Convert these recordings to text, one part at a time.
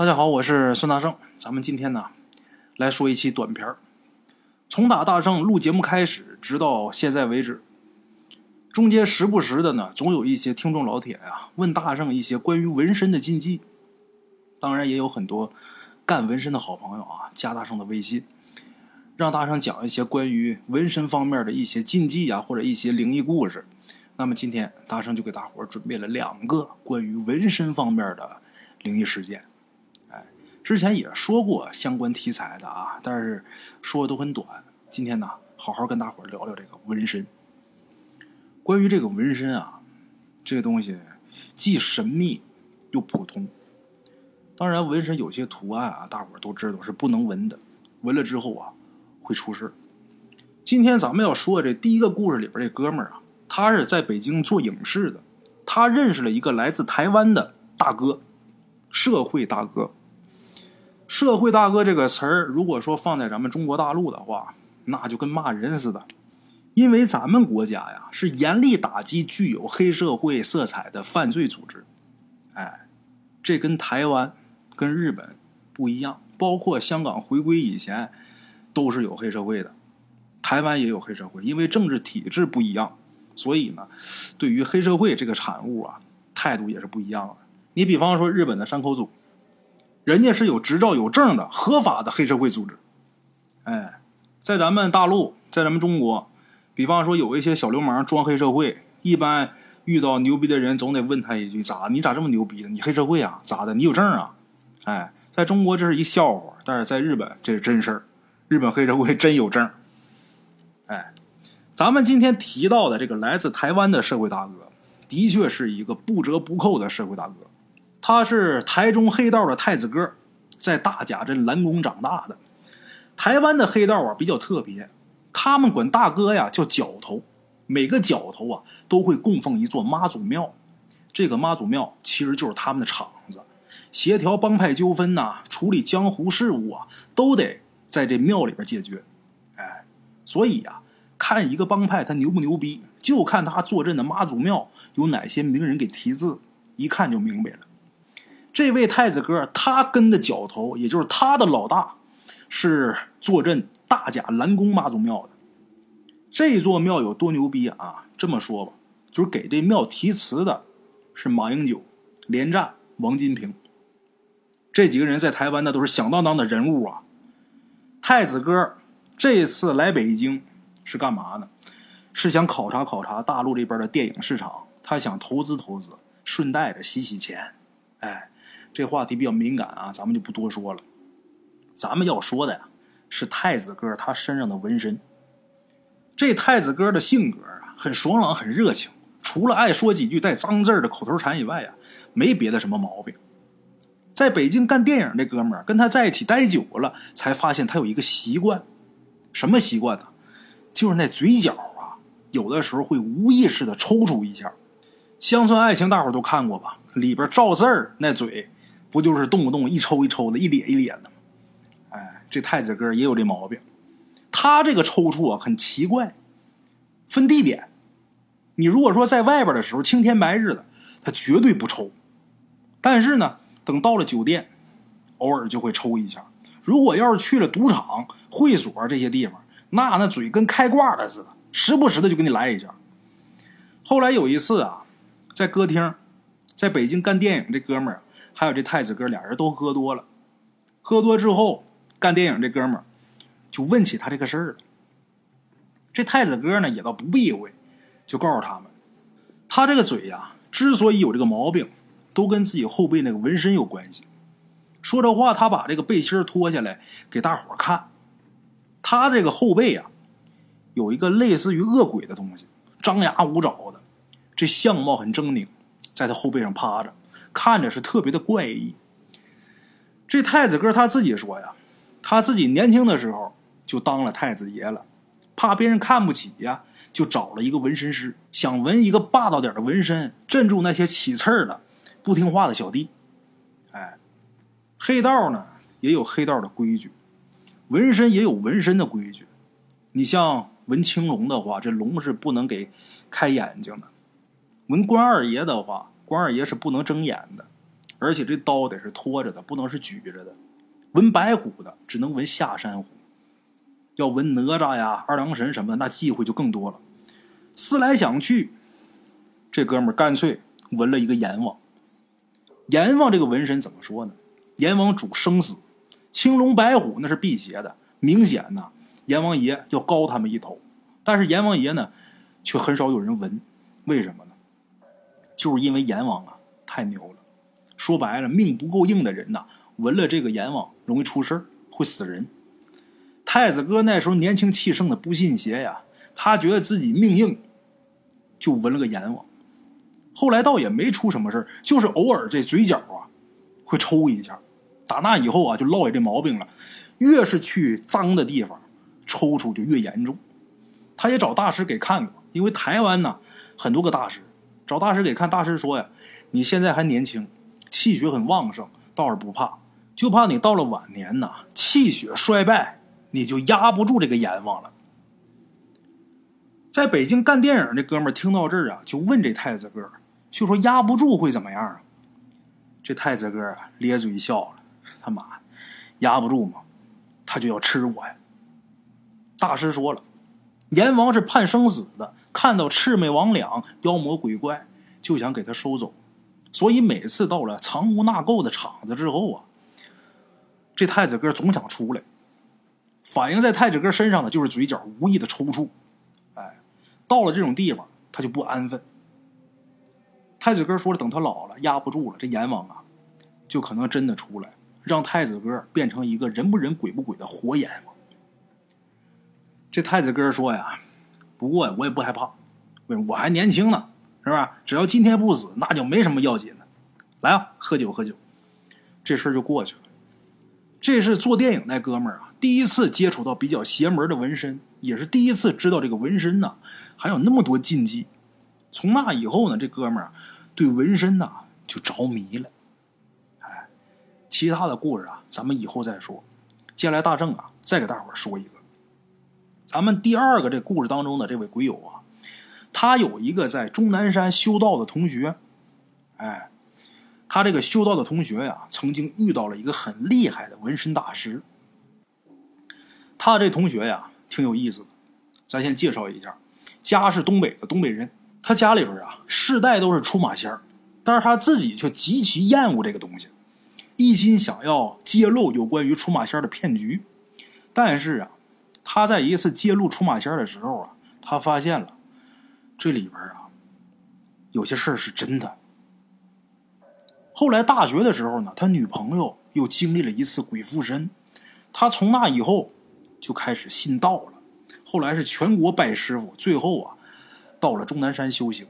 大家好，我是孙大圣。咱们今天呢，来说一期短片儿。从打大圣录节目开始，直到现在为止，中间时不时的呢，总有一些听众老铁呀问大圣一些关于纹身的禁忌。当然，也有很多干纹身的好朋友啊，加大圣的微信，让大圣讲一些关于纹身方面的一些禁忌啊，或者一些灵异故事。那么今天大圣就给大伙准备了两个关于纹身方面的灵异事件。之前也说过相关题材的啊，但是说的都很短。今天呢，好好跟大伙聊聊这个纹身。关于这个纹身啊，这个东西既神秘又普通。当然，纹身有些图案啊，大伙都知道是不能纹的，纹了之后啊会出事今天咱们要说这第一个故事里边这哥们儿啊。他是在北京做影视的，他认识了一个来自台湾的大哥，社会大哥。社会大哥这个词儿，如果说放在咱们中国大陆的话，那就跟骂人似的。因为咱们国家呀是严厉打击具有黑社会色彩的犯罪组织，哎，这跟台湾、跟日本不一样，包括香港回归以前都是有黑社会的，台湾也有黑社会，因为政治体制不一样。所以呢，对于黑社会这个产物啊，态度也是不一样的。你比方说日本的山口组，人家是有执照有证的合法的黑社会组织。哎，在咱们大陆，在咱们中国，比方说有一些小流氓装黑社会，一般遇到牛逼的人，总得问他一句：咋？你咋这么牛逼呢？你黑社会啊？咋的？你有证啊？哎，在中国这是一笑话，但是在日本这是真事儿。日本黑社会真有证。哎。咱们今天提到的这个来自台湾的社会大哥，的确是一个不折不扣的社会大哥。他是台中黑道的太子哥，在大甲镇蓝宫长大的。台湾的黑道啊比较特别，他们管大哥呀叫角头，每个角头啊都会供奉一座妈祖庙。这个妈祖庙其实就是他们的场子，协调帮派纠纷呐，处理江湖事务啊，都得在这庙里边解决。哎，所以呀。看一个帮派他牛不牛逼，就看他坐镇的妈祖庙有哪些名人给题字，一看就明白了。这位太子哥，他跟的角头，也就是他的老大，是坐镇大甲蓝宫妈祖庙的。这座庙有多牛逼啊？这么说吧，就是给这庙题词的是马英九、连战、王金平这几个人，在台湾那都是响当当的人物啊。太子哥这次来北京。是干嘛呢？是想考察考察大陆这边的电影市场，他想投资投资，顺带着洗洗钱。哎，这话题比较敏感啊，咱们就不多说了。咱们要说的呀，是太子哥他身上的纹身。这太子哥的性格啊，很爽朗，很热情，除了爱说几句带脏字的口头禅以外啊，没别的什么毛病。在北京干电影这哥们儿跟他在一起待久了，才发现他有一个习惯，什么习惯呢？就是那嘴角啊，有的时候会无意识的抽搐一下。乡村爱情大伙都看过吧？里边赵四儿那嘴，不就是动不动一抽一抽的，一咧一咧的吗？哎，这太子哥也有这毛病。他这个抽搐啊，很奇怪，分地点。你如果说在外边的时候，青天白日的，他绝对不抽。但是呢，等到了酒店，偶尔就会抽一下。如果要是去了赌场、会所这些地方，那那嘴跟开挂的似的，时不时的就给你来一下。后来有一次啊，在歌厅，在北京干电影，这哥们儿还有这太子哥俩人都喝多了。喝多之后，干电影这哥们儿就问起他这个事儿了。这太子哥呢也倒不避讳，就告诉他们，他这个嘴呀，之所以有这个毛病，都跟自己后背那个纹身有关系。说这话，他把这个背心脱下来给大伙看。他这个后背啊，有一个类似于恶鬼的东西，张牙舞爪的，这相貌很狰狞，在他后背上趴着，看着是特别的怪异。这太子哥他自己说呀，他自己年轻的时候就当了太子爷了，怕别人看不起呀，就找了一个纹身师，想纹一个霸道点的纹身，镇住那些起刺儿的、不听话的小弟。哎，黑道呢也有黑道的规矩。纹身也有纹身的规矩，你像纹青龙的话，这龙是不能给开眼睛的；纹关二爷的话，关二爷是不能睁眼的；而且这刀得是拖着的，不能是举着的。纹白虎的只能纹下山虎，要纹哪吒呀、二郎神什么的，那忌讳就更多了。思来想去，这哥们干脆纹了一个阎王。阎王这个纹身怎么说呢？阎王主生死，青龙白虎那是辟邪的，明显呢，阎王爷要高他们一头。但是阎王爷呢，却很少有人纹，为什么呢？就是因为阎王啊太牛了。说白了，命不够硬的人呐，纹了这个阎王容易出事会死人。太子哥那时候年轻气盛的不信邪呀，他觉得自己命硬，就纹了个阎王。后来倒也没出什么事就是偶尔这嘴角啊会抽一下。打那以后啊，就落下这毛病了，越是去脏的地方，抽搐就越严重。他也找大师给看过，因为台湾呢很多个大师找大师给看，大师说呀，你现在还年轻。气血很旺盛，倒是不怕，就怕你到了晚年呐，气血衰败，你就压不住这个阎王了。在北京干电影这哥们儿听到这儿啊，就问这太子哥，就说压不住会怎么样啊？这太子哥啊咧嘴笑了，他妈压不住嘛，他就要吃我呀。大师说了，阎王是判生死的，看到魑魅魍魉、妖魔鬼怪，就想给他收走。所以每次到了藏污纳垢的场子之后啊，这太子哥总想出来。反映在太子哥身上的就是嘴角无意的抽搐。哎，到了这种地方，他就不安分。太子哥说了，等他老了压不住了，这阎王啊，就可能真的出来，让太子哥变成一个人不人鬼不鬼的活阎王。这太子哥说呀：“不过我也不害怕，我还年轻呢。”是吧？只要今天不死，那就没什么要紧的。来啊，喝酒喝酒，这事儿就过去了。这是做电影那哥们儿啊，第一次接触到比较邪门的纹身，也是第一次知道这个纹身呢还有那么多禁忌。从那以后呢，这哥们儿对纹身呐就着迷了。哎，其他的故事啊，咱们以后再说。接下来大正啊，再给大伙儿说一个。咱们第二个这故事当中的这位鬼友啊。他有一个在终南山修道的同学，哎，他这个修道的同学呀，曾经遇到了一个很厉害的纹身大师。他这同学呀，挺有意思的，咱先介绍一下，家是东北的东北人，他家里边啊，世代都是出马仙，但是他自己却极其厌恶这个东西，一心想要揭露有关于出马仙的骗局。但是啊，他在一次揭露出马仙的时候啊，他发现了。这里边啊，有些事是真的。后来大学的时候呢，他女朋友又经历了一次鬼附身，他从那以后就开始信道了。后来是全国拜师傅，最后啊，到了终南山修行。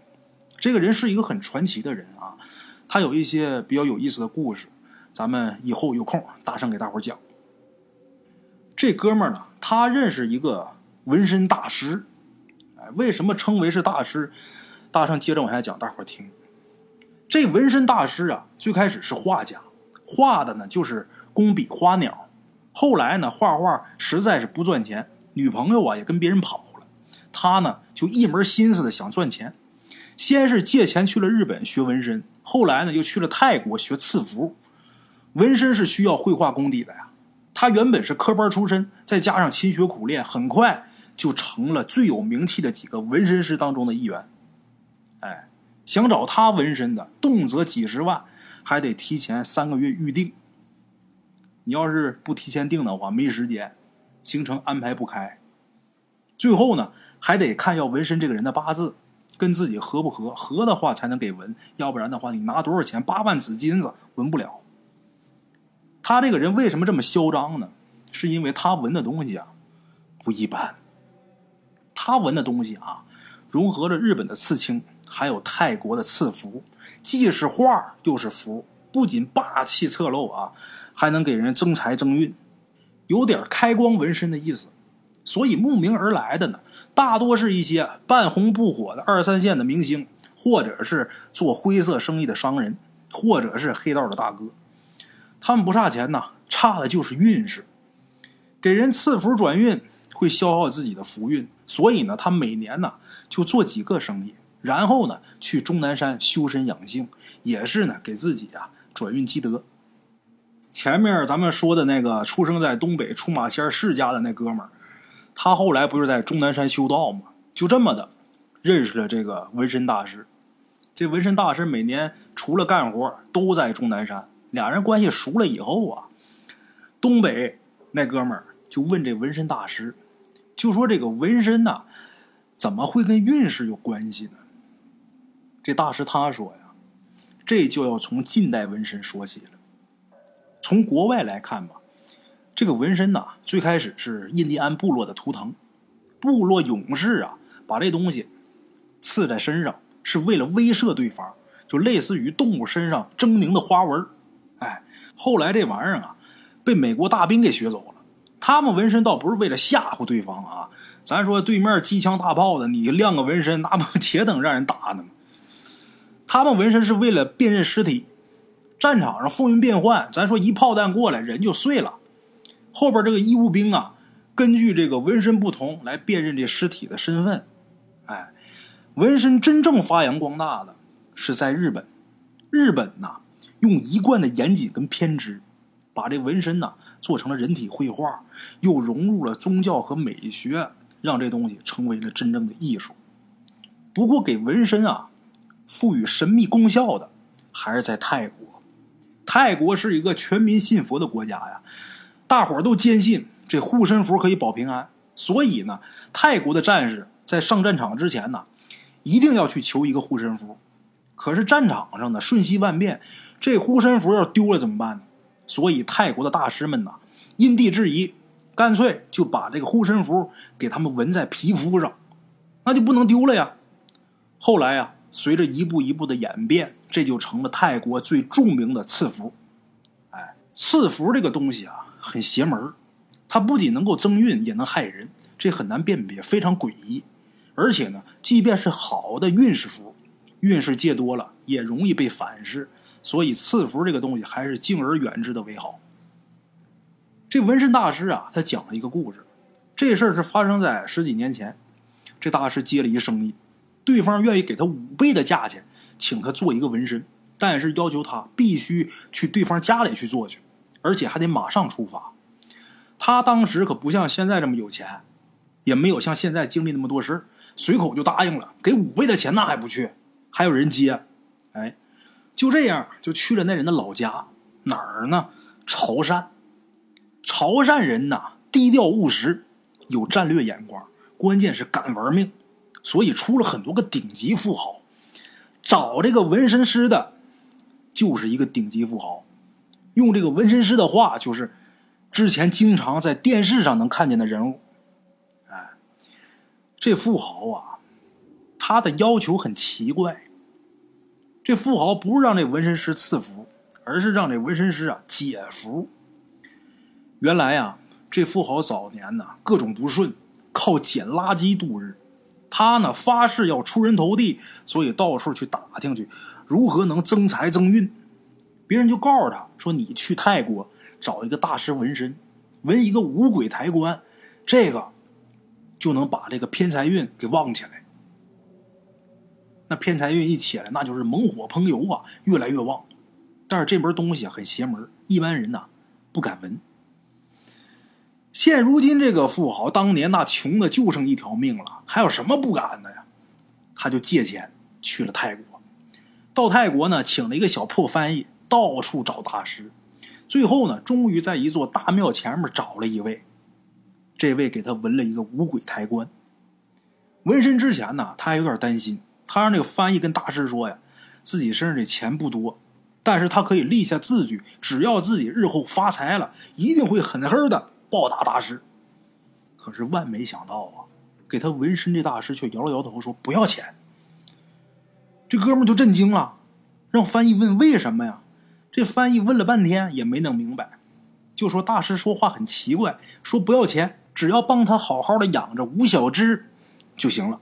这个人是一个很传奇的人啊，他有一些比较有意思的故事，咱们以后有空大声给大伙讲。这哥们儿呢，他认识一个纹身大师。为什么称为是大师？大圣接着往下讲，大伙儿听。这纹身大师啊，最开始是画家，画的呢就是工笔花鸟。后来呢，画画实在是不赚钱，女朋友啊也跟别人跑了，他呢就一门心思的想赚钱。先是借钱去了日本学纹身，后来呢又去了泰国学刺符。纹身是需要绘画功底的呀，他原本是科班出身，再加上勤学苦练，很快。就成了最有名气的几个纹身师当中的一员。哎，想找他纹身的，动辄几十万，还得提前三个月预定。你要是不提前订的话，没时间，行程安排不开。最后呢，还得看要纹身这个人的八字跟自己合不合，合的话才能给纹，要不然的话，你拿多少钱，八万紫金子纹不了。他这个人为什么这么嚣张呢？是因为他纹的东西啊，不一般。他纹的东西啊，融合着日本的刺青，还有泰国的刺符，既是画又是符，不仅霸气侧漏啊，还能给人增财增运，有点开光纹身的意思。所以慕名而来的呢，大多是一些半红不火的二三线的明星，或者是做灰色生意的商人，或者是黑道的大哥。他们不差钱呐，差的就是运势，给人赐福转运。会消耗自己的福运，所以呢，他每年呢就做几个生意，然后呢去终南山修身养性，也是呢给自己啊转运积德。前面咱们说的那个出生在东北出马仙世家的那哥们儿，他后来不是在终南山修道吗？就这么的认识了这个纹身大师。这纹身大师每年除了干活都在终南山，俩人关系熟了以后啊，东北那哥们儿就问这纹身大师，就说这个纹身呐，怎么会跟运势有关系呢？这大师他说呀，这就要从近代纹身说起了。从国外来看吧，这个纹身呐，最开始是印第安部落的图腾，部落勇士啊，把这东西刺在身上，是为了威慑对方，就类似于动物身上狰狞的花纹。哎，后来这玩意儿啊，被美国大兵给学走了。他们纹身倒不是为了吓唬对方啊，咱说对面机枪大炮的，你亮个纹身，那不 且等让人打呢吗？他们纹身是为了辨认尸体。战场上风云变幻，咱说一炮弹过来，人就碎了。后边这个医务兵啊，根据这个纹身不同来辨认这尸体的身份。哎，纹身真正发扬光大的是在日本。日本呐，用一贯的严谨跟偏执，把这纹身呐做成了人体绘画，又融入了宗教和美学，让这东西成为了真正的艺术。不过，给纹身啊赋予神秘功效的还是在泰国。泰国是一个全民信佛的国家呀，大伙儿都坚信这护身符可以保平安，所以呢，泰国的战士在上战场之前呢，一定要去求一个护身符。可是战场上呢，瞬息万变，这护身符要丢了怎么办呢？所以泰国的大师们呐，因地制宜，干脆就把这个护身符给他们纹在皮肤上，那就不能丢了呀。后来呀。随着一步一步的演变，这就成了泰国最著名的赐符。哎，赐符这个东西啊，很邪门它不仅能够增运，也能害人，这很难辨别，非常诡异。而且呢，即便是好的运势符，运势借多了也容易被反噬。所以赐福这个东西还是敬而远之的为好。这纹身大师啊，他讲了一个故事，这事儿是发生在十几年前。这大师接了一生意。对方愿意给他五倍的价钱，请他做一个纹身，但是要求他必须去对方家里去做去，而且还得马上出发。他当时可不像现在这么有钱，也没有像现在经历那么多事随口就答应了，给五倍的钱那还不去？还有人接？哎，就这样就去了那人的老家，哪儿呢？潮汕。潮汕人呐，低调务实，有战略眼光，关键是敢玩命。所以出了很多个顶级富豪，找这个纹身师的，就是一个顶级富豪。用这个纹身师的话，就是之前经常在电视上能看见的人物。哎，这富豪啊，他的要求很奇怪。这富豪不是让这纹身师赐福，而是让这纹身师啊解福。原来呀，这富豪早年呢各种不顺，靠捡垃圾度日。他呢发誓要出人头地，所以到处去打听去，如何能增财增运。别人就告诉他说：“你去泰国找一个大师纹身，纹一个五鬼抬棺，这个就能把这个偏财运给旺起来。那偏财运一起来，那就是猛火烹油啊，越来越旺。但是这门东西很邪门，一般人呐不敢纹。”现如今这个富豪，当年那穷的就剩一条命了，还有什么不敢的呀？他就借钱去了泰国，到泰国呢，请了一个小破翻译，到处找大师，最后呢，终于在一座大庙前面找了一位，这位给他纹了一个五鬼抬棺。纹身之前呢，他还有点担心，他让那个翻译跟大师说呀，自己身上这钱不多，但是他可以立下字据，只要自己日后发财了，一定会狠狠的。报答大师，可是万没想到啊，给他纹身这大师却摇了摇头说不要钱。这哥们就震惊了，让翻译问为什么呀？这翻译问了半天也没弄明白，就说大师说话很奇怪，说不要钱，只要帮他好好的养着吴小芝就行了。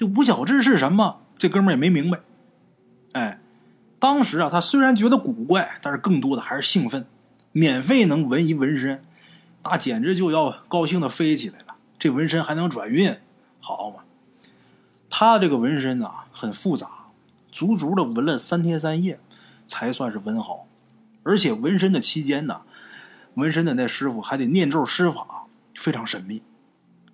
这吴小芝是什么？这哥们也没明白。哎，当时啊，他虽然觉得古怪，但是更多的还是兴奋，免费能纹一纹身。那简直就要高兴的飞起来了！这纹身还能转运，好嘛！他这个纹身啊很复杂，足足的纹了三天三夜，才算是纹好。而且纹身的期间呢，纹身的那师傅还得念咒施法，非常神秘。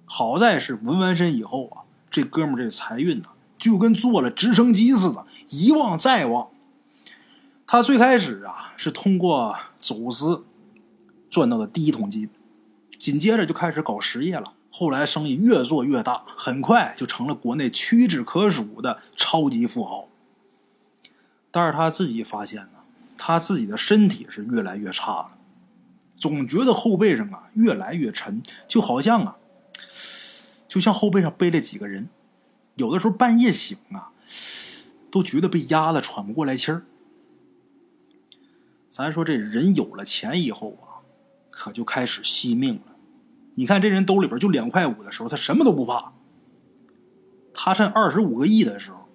好在是纹完身以后啊，这哥们这财运呢，就跟坐了直升机似的，一旺再旺。他最开始啊是通过走私赚到的第一桶金，紧接着就开始搞实业了。后来生意越做越大，很快就成了国内屈指可数的超级富豪。但是他自己发现呢，他自己的身体是越来越差了，总觉得后背上啊越来越沉，就好像啊，就像后背上背了几个人。有的时候半夜醒啊，都觉得被压得喘不过来气儿。咱说这人有了钱以后啊，可就开始惜命了。你看这人兜里边就两块五的时候，他什么都不怕。他趁二十五个亿的时候，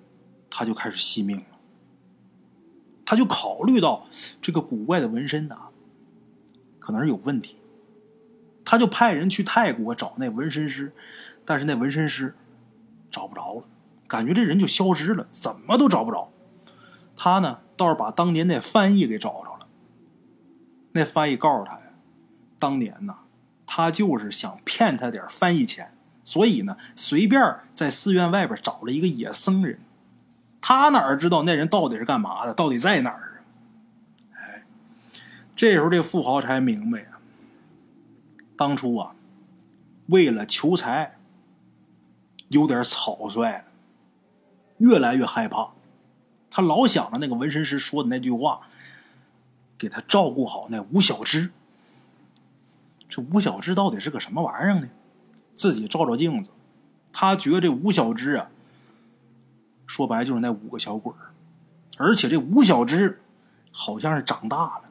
他就开始惜命了。他就考虑到这个古怪的纹身呐，可能是有问题。他就派人去泰国找那纹身师，但是那纹身师找不着了，感觉这人就消失了，怎么都找不着。他呢倒是把当年那翻译给找着了。那翻译告诉他呀，当年呢，他就是想骗他点翻译钱，所以呢，随便在寺院外边找了一个野僧人。他哪知道那人到底是干嘛的，到底在哪儿啊？哎，这时候这富豪才明白呀，当初啊，为了求财，有点草率了，越来越害怕。他老想着那个纹身师说的那句话。给他照顾好那吴小芝。这吴小芝到底是个什么玩意儿呢？自己照照镜子，他觉得这吴小芝啊，说白就是那五个小鬼儿。而且这吴小芝好像是长大了，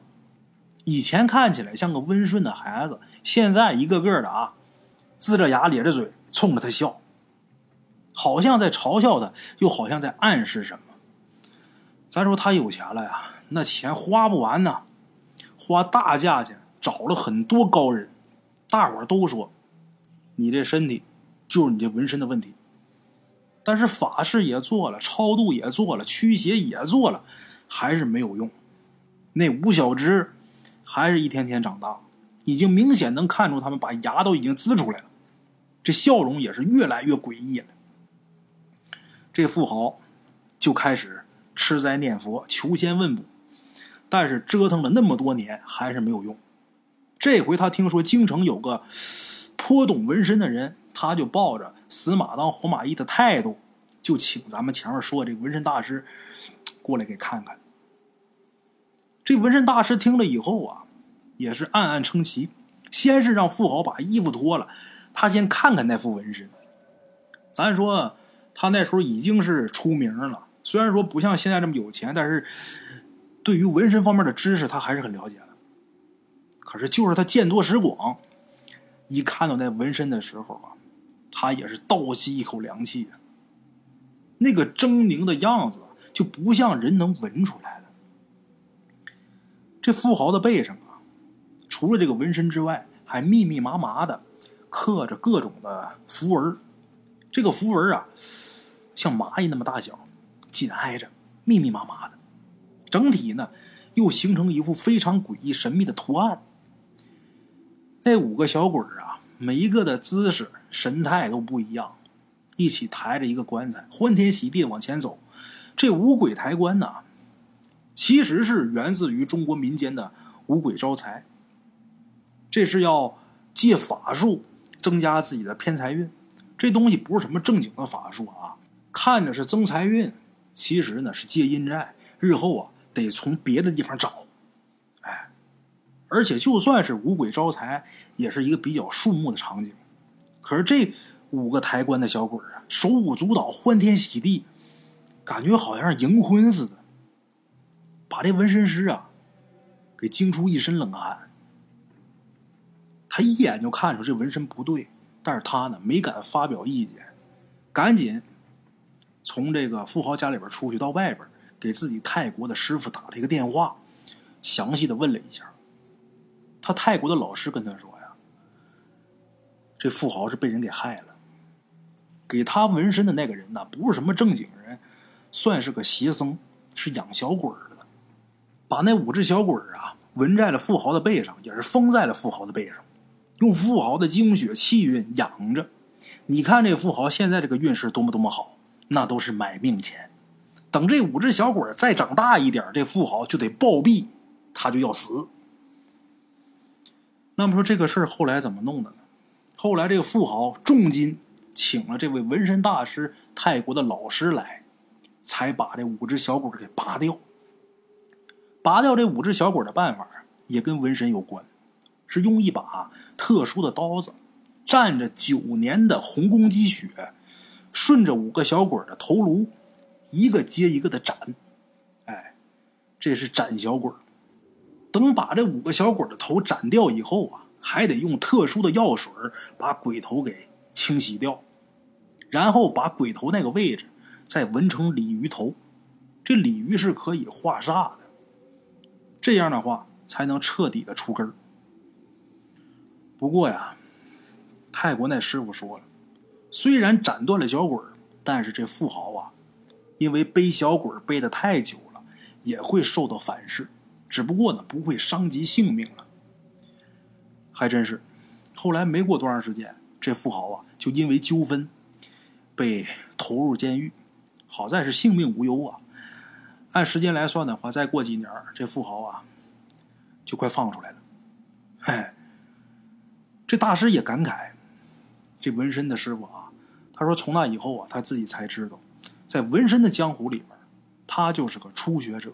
以前看起来像个温顺的孩子，现在一个个的啊，龇着牙咧着嘴冲着他笑，好像在嘲笑他，又好像在暗示什么。咱说他有钱了呀。那钱花不完呐，花大价钱找了很多高人，大伙儿都说，你这身体就是你这纹身的问题。但是法事也做了，超度也做了，驱邪也做了，还是没有用。那吴小芝还是一天天长大，已经明显能看出他们把牙都已经呲出来了，这笑容也是越来越诡异了。这富豪就开始吃斋念佛，求仙问卜。但是折腾了那么多年还是没有用。这回他听说京城有个颇懂纹身的人，他就抱着死马当活马医的态度，就请咱们前面说的这纹身大师过来给看看。这纹身大师听了以后啊，也是暗暗称奇。先是让富豪把衣服脱了，他先看看那副纹身。咱说他那时候已经是出名了，虽然说不像现在这么有钱，但是。对于纹身方面的知识，他还是很了解的。可是，就是他见多识广，一看到那纹身的时候啊，他也是倒吸一口凉气。那个狰狞的样子，就不像人能纹出来的。这富豪的背上啊，除了这个纹身之外，还密密麻麻的刻着各种的符文。这个符文啊，像蚂蚁那么大小，紧挨着，密密麻麻的。整体呢，又形成一幅非常诡异神秘的图案。那五个小鬼啊，每一个的姿势神态都不一样，一起抬着一个棺材，欢天喜地往前走。这五鬼抬棺呢，其实是源自于中国民间的五鬼招财。这是要借法术增加自己的偏财运。这东西不是什么正经的法术啊，看着是增财运，其实呢是借阴债，日后啊。得从别的地方找，哎，而且就算是五鬼招财，也是一个比较肃穆的场景。可是这五个抬棺的小鬼啊，手舞足蹈，欢天喜地，感觉好像是迎婚似的，把这纹身师啊给惊出一身冷汗。他一眼就看出这纹身不对，但是他呢没敢发表意见，赶紧从这个富豪家里边出去到外边。给自己泰国的师傅打了一个电话，详细的问了一下。他泰国的老师跟他说呀：“这富豪是被人给害了，给他纹身的那个人呢，不是什么正经人，算是个邪僧，是养小鬼的。把那五只小鬼啊纹在了富豪的背上，也是封在了富豪的背上，用富豪的精血气运养着。你看这富豪现在这个运势多么多么好，那都是买命钱。等这五只小鬼再长大一点，这富豪就得暴毙，他就要死。那么说这个事儿后来怎么弄的呢？后来这个富豪重金请了这位纹身大师泰国的老师来，才把这五只小鬼给拔掉。拔掉这五只小鬼的办法也跟纹身有关，是用一把特殊的刀子，蘸着九年的红公鸡血，顺着五个小鬼的头颅。一个接一个的斩，哎，这是斩小鬼等把这五个小鬼的头斩掉以后啊，还得用特殊的药水把鬼头给清洗掉，然后把鬼头那个位置再纹成鲤鱼头。这鲤鱼是可以化煞的，这样的话才能彻底的除根不过呀，泰国那师傅说了，虽然斩断了小鬼但是这富豪啊。因为背小鬼背的太久了，也会受到反噬，只不过呢不会伤及性命了。还真是，后来没过多长时间，这富豪啊就因为纠纷被投入监狱，好在是性命无忧啊。按时间来算的话，再过几年，这富豪啊就快放出来了。嘿，这大师也感慨，这纹身的师傅啊，他说从那以后啊，他自己才知道。在纹身的江湖里边，他就是个初学者。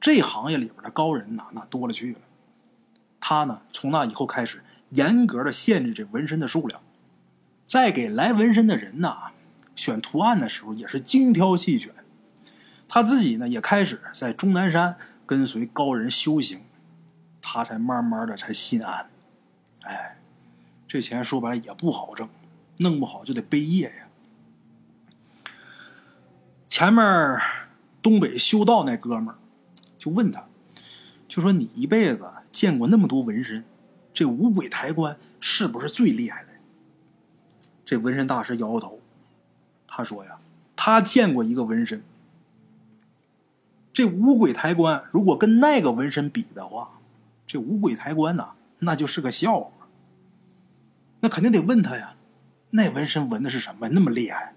这行业里边的高人呐，那多了去了。他呢，从那以后开始严格的限制这纹身的数量，在给来纹身的人呐选图案的时候，也是精挑细选。他自己呢，也开始在终南山跟随高人修行，他才慢慢的才心安。哎，这钱说白了也不好挣，弄不好就得背业呀。前面东北修道那哥们儿就问他，就说你一辈子见过那么多纹身，这五鬼抬棺是不是最厉害的？这纹身大师摇摇头，他说呀，他见过一个纹身，这五鬼抬棺如果跟那个纹身比的话，这五鬼抬棺呐，那就是个笑话。那肯定得问他呀，那纹身纹的是什么？那么厉害？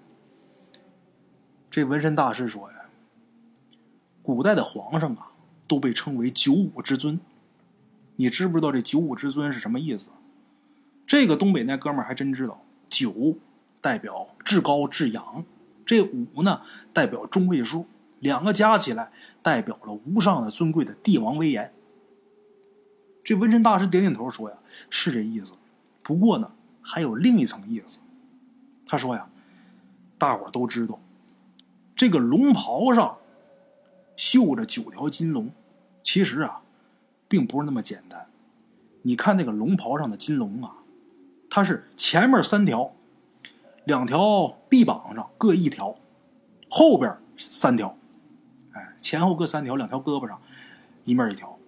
这纹身大师说呀：“古代的皇上啊，都被称为九五之尊。你知不知道这九五之尊是什么意思？这个东北那哥们儿还真知道。九代表至高至阳，这五呢代表中位数，两个加起来代表了无上的尊贵的帝王威严。”这纹身大师点点头说：“呀，是这意思。不过呢，还有另一层意思。他说呀，大伙都知道。”这个龙袍上绣着九条金龙，其实啊，并不是那么简单。你看那个龙袍上的金龙啊，它是前面三条，两条臂膀上各一条，后边三条，哎，前后各三条，两条胳膊上一面一条。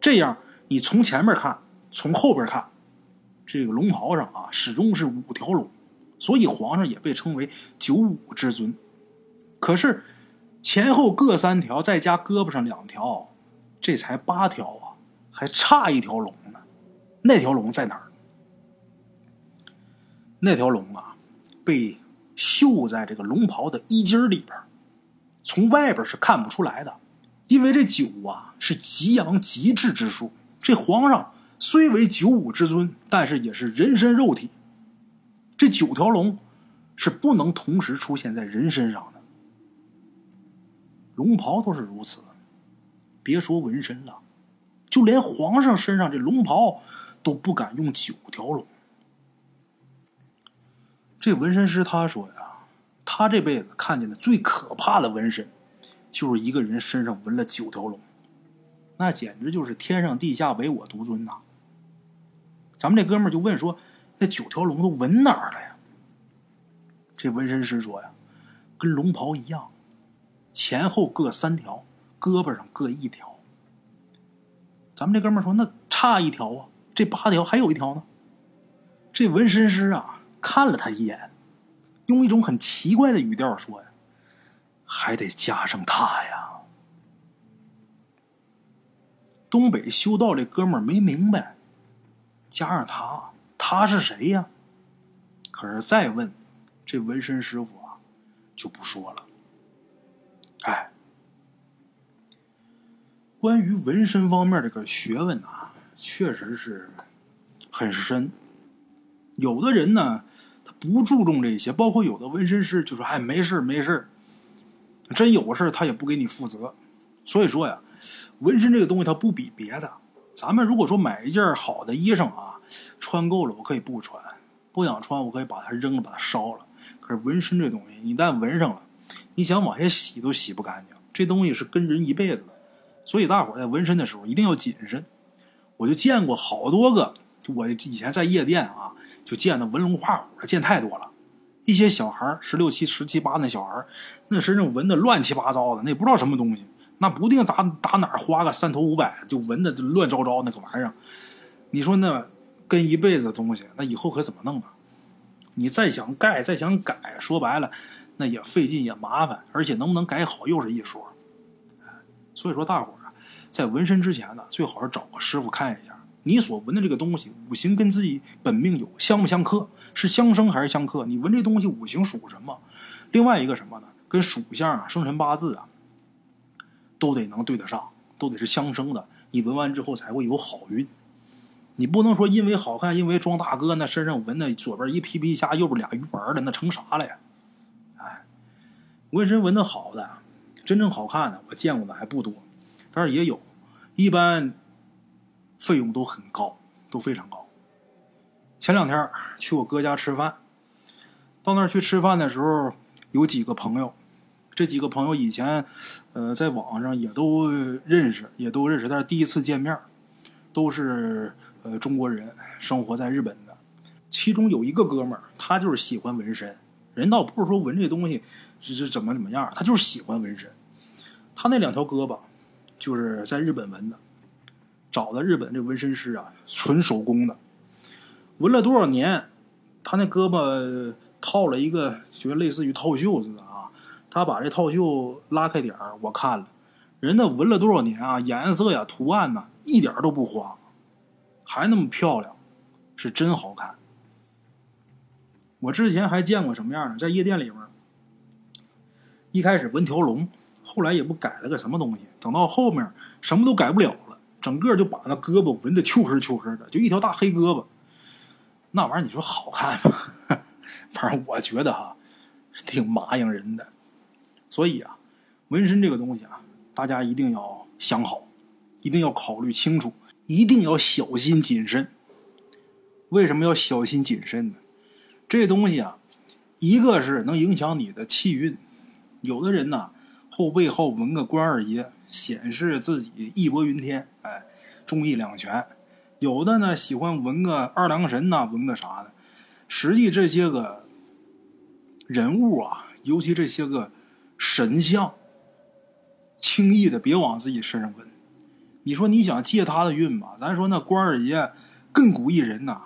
这样你从前面看，从后边看，这个龙袍上啊，始终是五条龙，所以皇上也被称为九五之尊。可是，前后各三条，再加胳膊上两条，这才八条啊，还差一条龙呢。那条龙在哪儿？那条龙啊，被绣在这个龙袍的衣襟里边，从外边是看不出来的。因为这九啊是极阳极致之数，这皇上虽为九五之尊，但是也是人身肉体，这九条龙是不能同时出现在人身上的。龙袍都是如此，别说纹身了，就连皇上身上这龙袍都不敢用九条龙。这纹身师他说呀，他这辈子看见的最可怕的纹身，就是一个人身上纹了九条龙，那简直就是天上地下唯我独尊呐！咱们这哥们就问说，那九条龙都纹哪儿了呀？这纹身师说呀，跟龙袍一样。前后各三条，胳膊上各一条。咱们这哥们说：“那差一条啊，这八条还有一条呢。”这纹身师啊，看了他一眼，用一种很奇怪的语调说：“呀，还得加上他呀。”东北修道这哥们儿没明白，加上他，他是谁呀？可是再问，这纹身师傅啊就不说了。哎，关于纹身方面这个学问啊，确实是很深。有的人呢，他不注重这些，包括有的纹身师就说：“哎，没事没事真有事他也不给你负责。”所以说呀，纹身这个东西它不比别的。咱们如果说买一件好的衣裳啊，穿够了我可以不穿，不想穿我可以把它扔了，把它烧了。可是纹身这东西，一旦纹上了，你想往下洗都洗不干净。这东西是跟人一辈子的，所以大伙在纹身的时候一定要谨慎。我就见过好多个，我以前在夜店啊，就见那纹龙画虎的见太多了。一些小孩十六七、十七八那小孩那身上纹的乱七八糟的，那也不知道什么东西。那不定打打哪儿花个三头五百，就纹的乱糟糟那个玩意儿。你说那跟一辈子的东西，那以后可怎么弄啊？你再想盖，再想改，说白了，那也费劲也麻烦，而且能不能改好又是一说。所以说大伙儿啊，在纹身之前呢，最好是找个师傅看一下，你所纹的这个东西五行跟自己本命有相不相克，是相生还是相克？你纹这东西五行属什么？另外一个什么呢？跟属相啊、生辰八字啊。都得能对得上，都得是相生的。你纹完之后才会有好运。你不能说因为好看，因为装大哥那身上纹的左边一皮皮虾，右边俩鱼丸的，那成啥了呀？哎，纹身纹的好的，真正好看的我见过的还不多，但是也有，一般费用都很高，都非常高。前两天去我哥家吃饭，到那儿去吃饭的时候，有几个朋友。这几个朋友以前，呃，在网上也都认识，也都认识，但是第一次见面，都是呃中国人，生活在日本的。其中有一个哥们儿，他就是喜欢纹身，人倒不是说纹这东西是是怎么怎么样，他就是喜欢纹身。他那两条胳膊就是在日本纹的，找的日本这纹身师啊，纯手工的，纹了多少年，他那胳膊套了一个，就类似于套袖似的啊。他把这套袖拉开点儿，我看了，人那纹了多少年啊？颜色呀、图案呐，一点都不花，还那么漂亮，是真好看。我之前还见过什么样的，在夜店里边，一开始纹条龙，后来也不改了个什么东西，等到后面什么都改不了了，整个就把那胳膊纹的黢黑黢黑的，就一条大黑胳膊。那玩意儿你说好看吗？反正我觉得哈，挺麻痒人的。所以啊，纹身这个东西啊，大家一定要想好，一定要考虑清楚，一定要小心谨慎。为什么要小心谨慎呢？这东西啊，一个是能影响你的气运，有的人呐后背后纹个关二爷，显示自己义薄云天，哎，忠义两全；有的呢喜欢纹个二郎神呐，纹个啥的。实际这些个人物啊，尤其这些个。神像，轻易的别往自己身上纹。你说你想借他的运吧？咱说那关二爷亘古一人呐，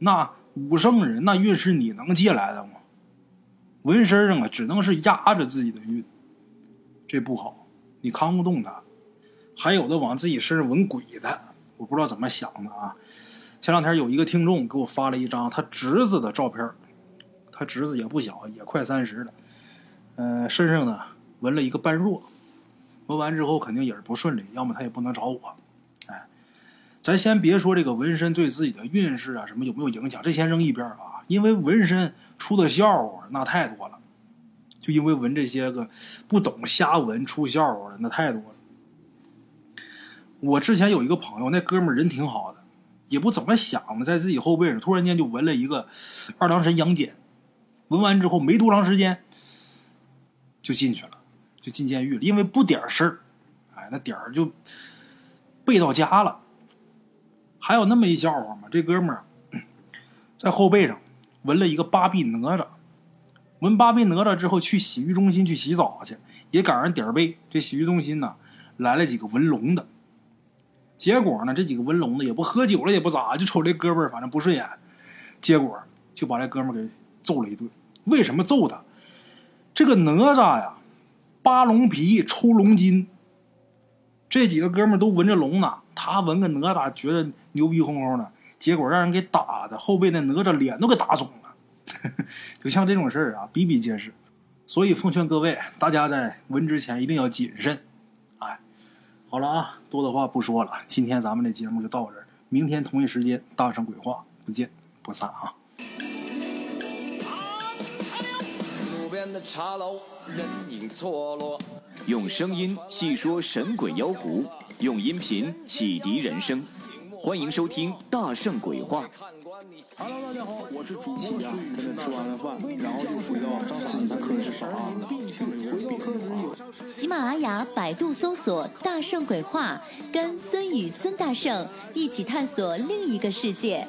那武圣人那运是你能借来的吗？纹身上啊，只能是压着自己的运，这不好，你扛不动他。还有的往自己身上纹鬼的，我不知道怎么想的啊。前两天有一个听众给我发了一张他侄子的照片，他侄子也不小，也快三十了。呃，身上呢纹了一个般若，纹完之后肯定也是不顺利，要么他也不能找我。哎，咱先别说这个纹身对自己的运势啊什么有没有影响，这先扔一边啊。因为纹身出的笑话那太多了，就因为纹这些个不懂瞎纹出笑话的那太多了。我之前有一个朋友，那哥们人挺好的，也不怎么想的，在自己后背上突然间就纹了一个二郎神杨戬，纹完之后没多长时间。就进去了，就进监狱了，因为不点事儿，哎，那点儿就背到家了。还有那么一笑话嘛，这哥们儿在后背上纹了一个八臂哪吒，纹八臂哪吒之后去洗浴中心去洗澡去，也赶上点儿背。这洗浴中心呢来了几个纹龙的，结果呢这几个纹龙的也不喝酒了也不咋，就瞅这哥们儿反正不顺眼，结果就把这哥们儿给揍了一顿。为什么揍他？这个哪吒呀，扒龙皮抽龙筋，这几个哥们都闻着龙呢，他闻个哪吒，觉得牛逼哄哄的，结果让人给打的，后背那哪吒脸都给打肿了。就像这种事儿啊，比比皆是。所以奉劝各位，大家在闻之前一定要谨慎。哎，好了啊，多的话不说了，今天咱们的节目就到这儿，明天同一时间大圣鬼话不见不散啊。边的茶楼，人影错落。用声音细说神鬼妖狐，用音频启迪人生。欢迎收听《大圣鬼话》。Hello，大家好，我是主播呀。跟着吃完了饭，然后就回到自己的课喜马拉雅、百度搜索“大圣鬼话”，跟孙宇、孙大圣一起探索另一个世界。